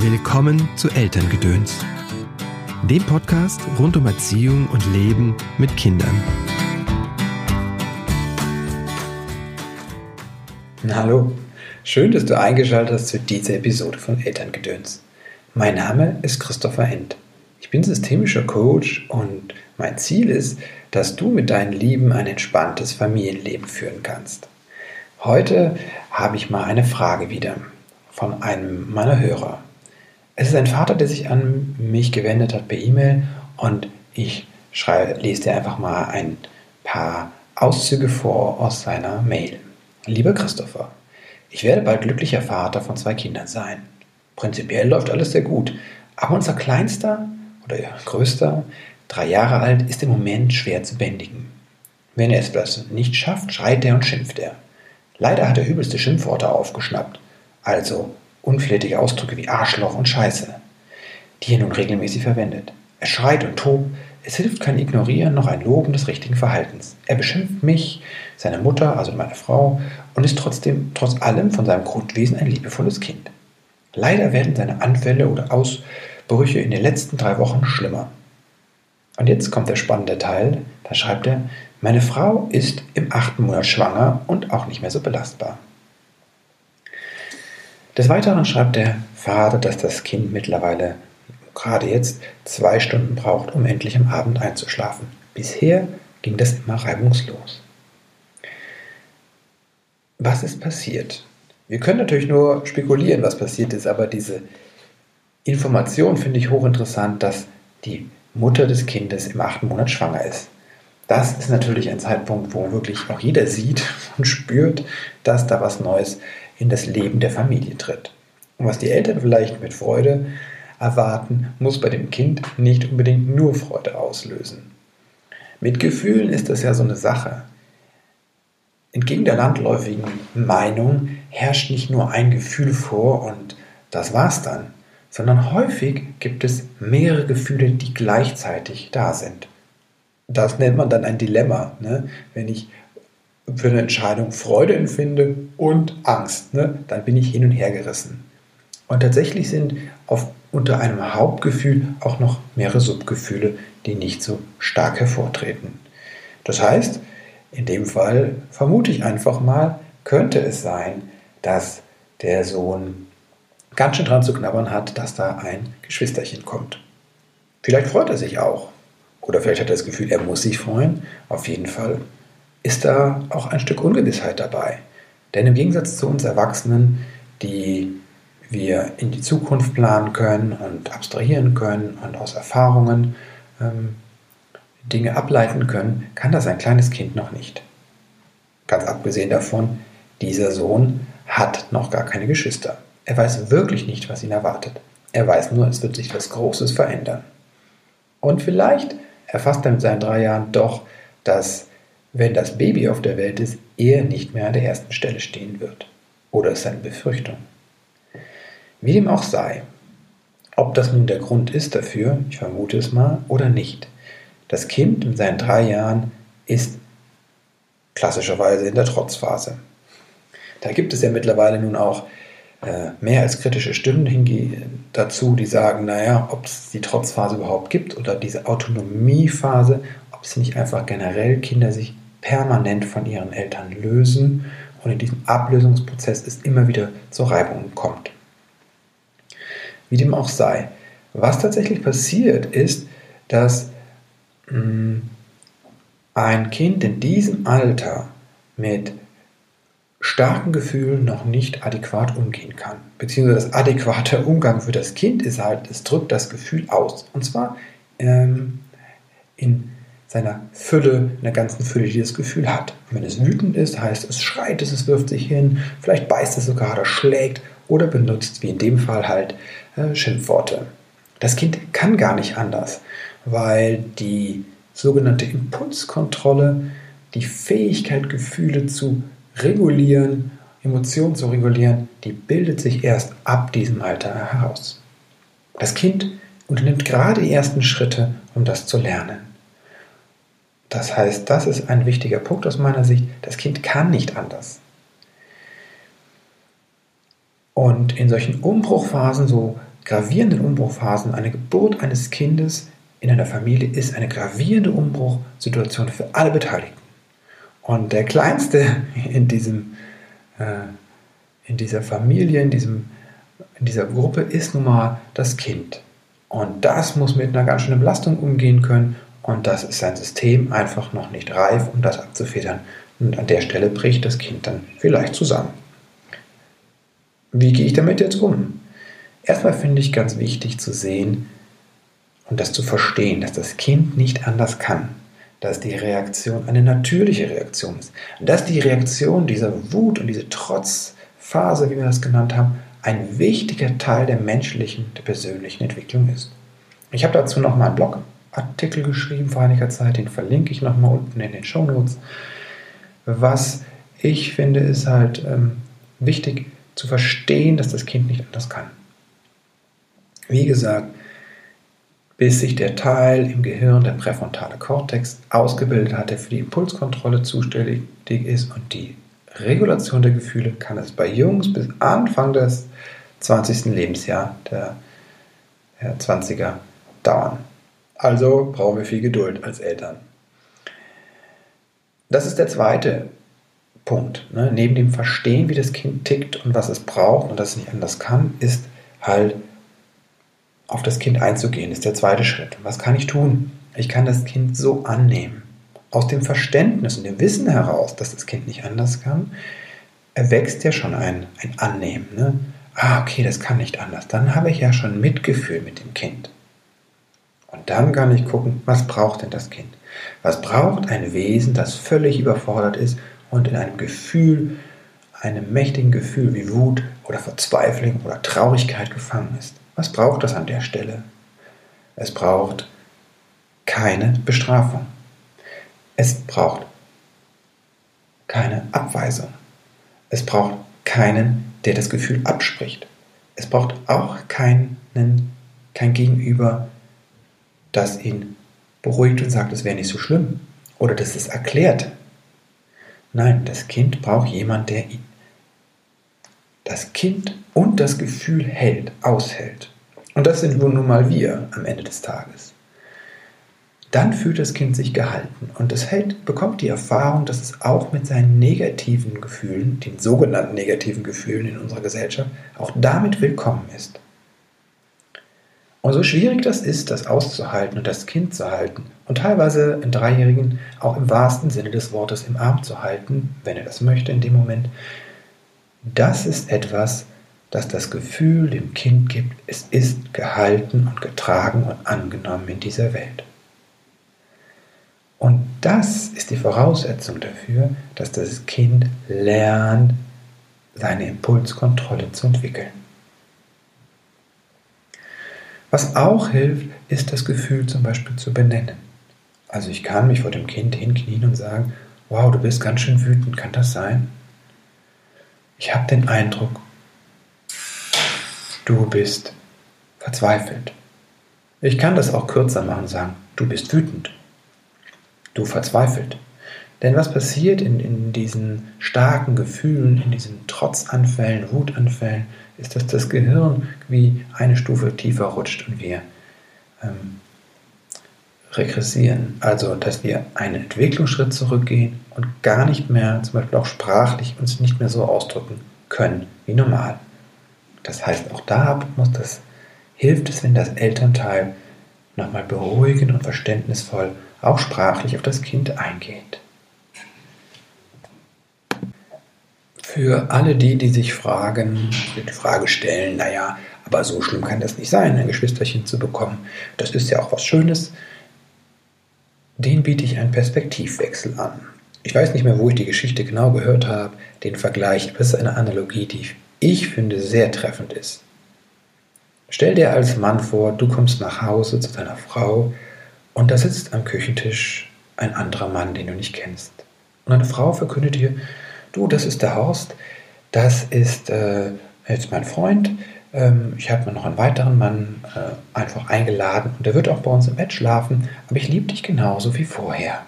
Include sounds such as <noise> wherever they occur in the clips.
Willkommen zu Elterngedöns, dem Podcast rund um Erziehung und Leben mit Kindern. Hallo, schön, dass du eingeschaltet hast zu dieser Episode von Elterngedöns. Mein Name ist Christopher End. Ich bin systemischer Coach und mein Ziel ist, dass du mit deinen Lieben ein entspanntes Familienleben führen kannst. Heute habe ich mal eine Frage wieder von einem meiner Hörer. Es ist ein Vater, der sich an mich gewendet hat per E-Mail und ich schreibe, lese dir einfach mal ein paar Auszüge vor aus seiner Mail. Lieber Christopher, ich werde bald glücklicher Vater von zwei Kindern sein. Prinzipiell läuft alles sehr gut, aber unser kleinster oder größter, drei Jahre alt, ist im Moment schwer zu bändigen. Wenn er es das nicht schafft, schreit er und schimpft er. Leider hat er übelste Schimpfworte aufgeschnappt, also unflätige Ausdrücke wie Arschloch und Scheiße, die er nun regelmäßig verwendet. Er schreit und tobt, es hilft kein Ignorieren noch ein Loben des richtigen Verhaltens. Er beschimpft mich, seine Mutter, also meine Frau, und ist trotzdem, trotz allem von seinem Grundwesen ein liebevolles Kind. Leider werden seine Anfälle oder Ausbrüche in den letzten drei Wochen schlimmer. Und jetzt kommt der spannende Teil, da schreibt er, meine Frau ist im achten Monat schwanger und auch nicht mehr so belastbar. Des Weiteren schreibt der Vater, dass das Kind mittlerweile gerade jetzt zwei Stunden braucht, um endlich am Abend einzuschlafen. Bisher ging das immer reibungslos. Was ist passiert? Wir können natürlich nur spekulieren, was passiert ist, aber diese Information finde ich hochinteressant, dass die Mutter des Kindes im achten Monat schwanger ist. Das ist natürlich ein Zeitpunkt, wo wirklich auch jeder sieht <laughs> und spürt, dass da was Neues in das Leben der Familie tritt. Und was die Eltern vielleicht mit Freude erwarten, muss bei dem Kind nicht unbedingt nur Freude auslösen. Mit Gefühlen ist das ja so eine Sache. Entgegen der landläufigen Meinung herrscht nicht nur ein Gefühl vor und das war's dann, sondern häufig gibt es mehrere Gefühle, die gleichzeitig da sind. Das nennt man dann ein Dilemma. Ne? Wenn ich für eine Entscheidung Freude empfinde und Angst, ne, dann bin ich hin und her gerissen. Und tatsächlich sind auf, unter einem Hauptgefühl auch noch mehrere Subgefühle, die nicht so stark hervortreten. Das heißt, in dem Fall vermute ich einfach mal, könnte es sein, dass der Sohn ganz schön dran zu knabbern hat, dass da ein Geschwisterchen kommt. Vielleicht freut er sich auch. Oder vielleicht hat er das Gefühl, er muss sich freuen. Auf jeden Fall ist da auch ein Stück Ungewissheit dabei. Denn im Gegensatz zu uns Erwachsenen, die wir in die Zukunft planen können und abstrahieren können und aus Erfahrungen ähm, Dinge ableiten können, kann das ein kleines Kind noch nicht. Ganz abgesehen davon, dieser Sohn hat noch gar keine Geschwister. Er weiß wirklich nicht, was ihn erwartet. Er weiß nur, es wird sich etwas Großes verändern. Und vielleicht erfasst er mit seinen drei Jahren doch, dass wenn das Baby auf der Welt ist, er nicht mehr an der ersten Stelle stehen wird. Oder ist seine Befürchtung. Wie dem auch sei, ob das nun der Grund ist dafür, ich vermute es mal, oder nicht. Das Kind mit seinen drei Jahren ist klassischerweise in der Trotzphase. Da gibt es ja mittlerweile nun auch äh, mehr als kritische Stimmen dazu, die sagen, naja, ob es die Trotzphase überhaupt gibt oder diese Autonomiephase, ob es nicht einfach generell Kinder sich permanent von ihren Eltern lösen und in diesem Ablösungsprozess es immer wieder zu Reibungen kommt. Wie dem auch sei, was tatsächlich passiert ist, dass mm, ein Kind in diesem Alter mit starken Gefühlen noch nicht adäquat umgehen kann. Beziehungsweise das adäquate Umgang für das Kind ist halt, es drückt das Gefühl aus. Und zwar ähm, in seiner Fülle, in der ganzen Fülle, die das Gefühl hat. Und wenn es wütend ist, heißt es schreit es, es wirft sich hin, vielleicht beißt es sogar oder schlägt oder benutzt, wie in dem Fall halt, äh, Schimpfworte. Das Kind kann gar nicht anders, weil die sogenannte Impulskontrolle, die Fähigkeit, Gefühle zu regulieren, Emotionen zu regulieren, die bildet sich erst ab diesem Alter heraus. Das Kind unternimmt gerade die ersten Schritte, um das zu lernen. Das heißt, das ist ein wichtiger Punkt aus meiner Sicht. Das Kind kann nicht anders. Und in solchen Umbruchphasen, so gravierenden Umbruchphasen. Eine Geburt eines Kindes in einer Familie ist eine gravierende Umbruchsituation für alle Beteiligten. Und der Kleinste in, diesem, äh, in dieser Familie, in, diesem, in dieser Gruppe ist nun mal das Kind. Und das muss mit einer ganz schönen Belastung umgehen können. Und das ist sein System einfach noch nicht reif, um das abzufedern. Und an der Stelle bricht das Kind dann vielleicht zusammen. Wie gehe ich damit jetzt um? Erstmal finde ich ganz wichtig zu sehen und das zu verstehen, dass das Kind nicht anders kann. Dass die Reaktion eine natürliche Reaktion ist. Dass die Reaktion dieser Wut und diese Trotzphase, wie wir das genannt haben, ein wichtiger Teil der menschlichen, der persönlichen Entwicklung ist. Ich habe dazu noch mal einen Blogartikel geschrieben vor einiger Zeit, den verlinke ich noch mal unten in den Show Notes. Was ich finde, ist halt ähm, wichtig zu verstehen, dass das Kind nicht anders kann. Wie gesagt, bis sich der Teil im Gehirn, der präfrontale Kortex, ausgebildet hat, der für die Impulskontrolle zuständig ist und die Regulation der Gefühle, kann es bei Jungs bis Anfang des 20. Lebensjahr der, der 20er dauern. Also brauchen wir viel Geduld als Eltern. Das ist der zweite Punkt. Ne? Neben dem Verstehen, wie das Kind tickt und was es braucht und dass es nicht anders kann, ist halt auf das Kind einzugehen, ist der zweite Schritt. Was kann ich tun? Ich kann das Kind so annehmen. Aus dem Verständnis und dem Wissen heraus, dass das Kind nicht anders kann, erwächst ja schon ein, ein Annehmen. Ne? Ah, okay, das kann nicht anders. Dann habe ich ja schon Mitgefühl mit dem Kind. Und dann kann ich gucken, was braucht denn das Kind? Was braucht ein Wesen, das völlig überfordert ist und in einem Gefühl, einem mächtigen Gefühl wie Wut oder Verzweiflung oder Traurigkeit gefangen ist. Was braucht das an der Stelle? Es braucht keine Bestrafung. Es braucht keine Abweisung. Es braucht keinen, der das Gefühl abspricht. Es braucht auch keinen, kein Gegenüber, das ihn beruhigt und sagt, es wäre nicht so schlimm oder das es erklärt, Nein, das Kind braucht jemand, der ihn, das Kind und das Gefühl hält, aushält. Und das sind nun mal wir am Ende des Tages. Dann fühlt das Kind sich gehalten und es hält, bekommt die Erfahrung, dass es auch mit seinen negativen Gefühlen, den sogenannten negativen Gefühlen in unserer Gesellschaft, auch damit willkommen ist. Und so schwierig das ist, das auszuhalten und das Kind zu halten und teilweise einen Dreijährigen auch im wahrsten Sinne des Wortes im Arm zu halten, wenn er das möchte in dem Moment, das ist etwas, das das Gefühl dem Kind gibt, es ist gehalten und getragen und angenommen in dieser Welt. Und das ist die Voraussetzung dafür, dass das Kind lernt, seine Impulskontrolle zu entwickeln. Was auch hilft, ist das Gefühl zum Beispiel zu benennen. Also ich kann mich vor dem Kind hinknien und sagen, wow, du bist ganz schön wütend, kann das sein? Ich habe den Eindruck, du bist verzweifelt. Ich kann das auch kürzer machen und sagen, du bist wütend, du verzweifelt. Denn was passiert in, in diesen starken Gefühlen, in diesen Trotzanfällen, Wutanfällen, ist, dass das Gehirn wie eine Stufe tiefer rutscht und wir ähm, regressieren. Also, dass wir einen Entwicklungsschritt zurückgehen und gar nicht mehr, zum Beispiel auch sprachlich, uns nicht mehr so ausdrücken können wie normal. Das heißt, auch da muss das, hilft es, wenn das Elternteil nochmal beruhigend und verständnisvoll auch sprachlich auf das Kind eingeht. Für alle die, die sich fragen, die Frage stellen, naja, aber so schlimm kann das nicht sein, ein Geschwisterchen zu bekommen. Das ist ja auch was Schönes. Den biete ich einen Perspektivwechsel an. Ich weiß nicht mehr, wo ich die Geschichte genau gehört habe, den Vergleich, aber es ist eine Analogie, die ich finde sehr treffend ist. Stell dir als Mann vor, du kommst nach Hause zu deiner Frau und da sitzt am Küchentisch ein anderer Mann, den du nicht kennst. Und eine Frau verkündet dir, du, das ist der Horst, das ist äh, jetzt mein Freund, ähm, ich habe mir noch einen weiteren Mann äh, einfach eingeladen und der wird auch bei uns im Bett schlafen, aber ich liebe dich genauso wie vorher.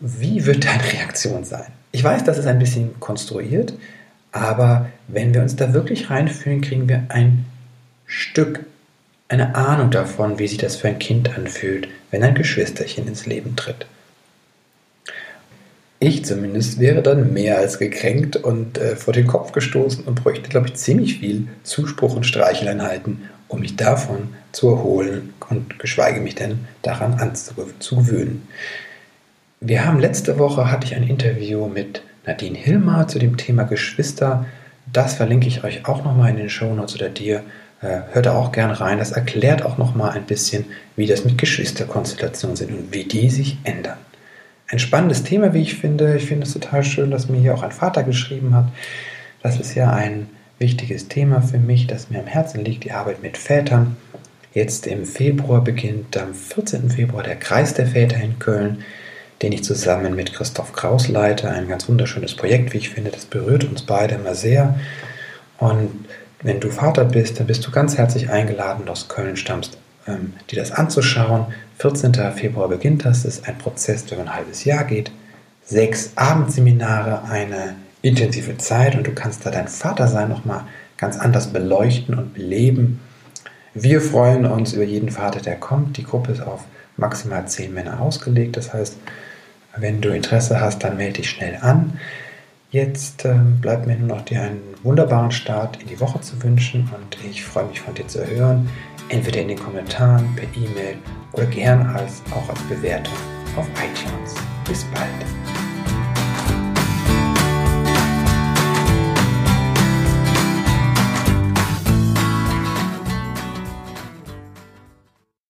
Wie wird deine Reaktion sein? Ich weiß, das ist ein bisschen konstruiert, aber wenn wir uns da wirklich reinfühlen, kriegen wir ein Stück eine Ahnung davon, wie sich das für ein Kind anfühlt, wenn ein Geschwisterchen ins Leben tritt. Ich zumindest wäre dann mehr als gekränkt und äh, vor den Kopf gestoßen und bräuchte, glaube ich, ziemlich viel Zuspruch und Streicheleinheiten, um mich davon zu erholen und geschweige mich denn daran anzugewöhnen. Wir haben letzte Woche hatte ich ein Interview mit Nadine Hilmar zu dem Thema Geschwister. Das verlinke ich euch auch nochmal in den Shownotes oder dir. Äh, hört da auch gern rein. Das erklärt auch nochmal ein bisschen, wie das mit Geschwisterkonstellationen sind und wie die sich ändern. Ein spannendes Thema, wie ich finde. Ich finde es total schön, dass mir hier auch ein Vater geschrieben hat. Das ist ja ein wichtiges Thema für mich, das mir am Herzen liegt, die Arbeit mit Vätern. Jetzt im Februar beginnt am 14. Februar der Kreis der Väter in Köln, den ich zusammen mit Christoph Kraus leite. Ein ganz wunderschönes Projekt, wie ich finde. Das berührt uns beide immer sehr. Und wenn du Vater bist, dann bist du ganz herzlich eingeladen, aus Köln stammst, ähm, dir das anzuschauen. 14. Februar beginnt das. Das ist ein Prozess, der ein halbes Jahr geht. Sechs Abendseminare, eine intensive Zeit und du kannst da dein Vatersein nochmal ganz anders beleuchten und beleben. Wir freuen uns über jeden Vater, der kommt. Die Gruppe ist auf maximal zehn Männer ausgelegt. Das heißt, wenn du Interesse hast, dann melde dich schnell an. Jetzt ähm, bleibt mir nur noch dir einen wunderbaren Start in die Woche zu wünschen und ich freue mich von dir zu hören, entweder in den Kommentaren, per E-Mail oder gern als, auch als Bewertung auf iTunes. Bis bald.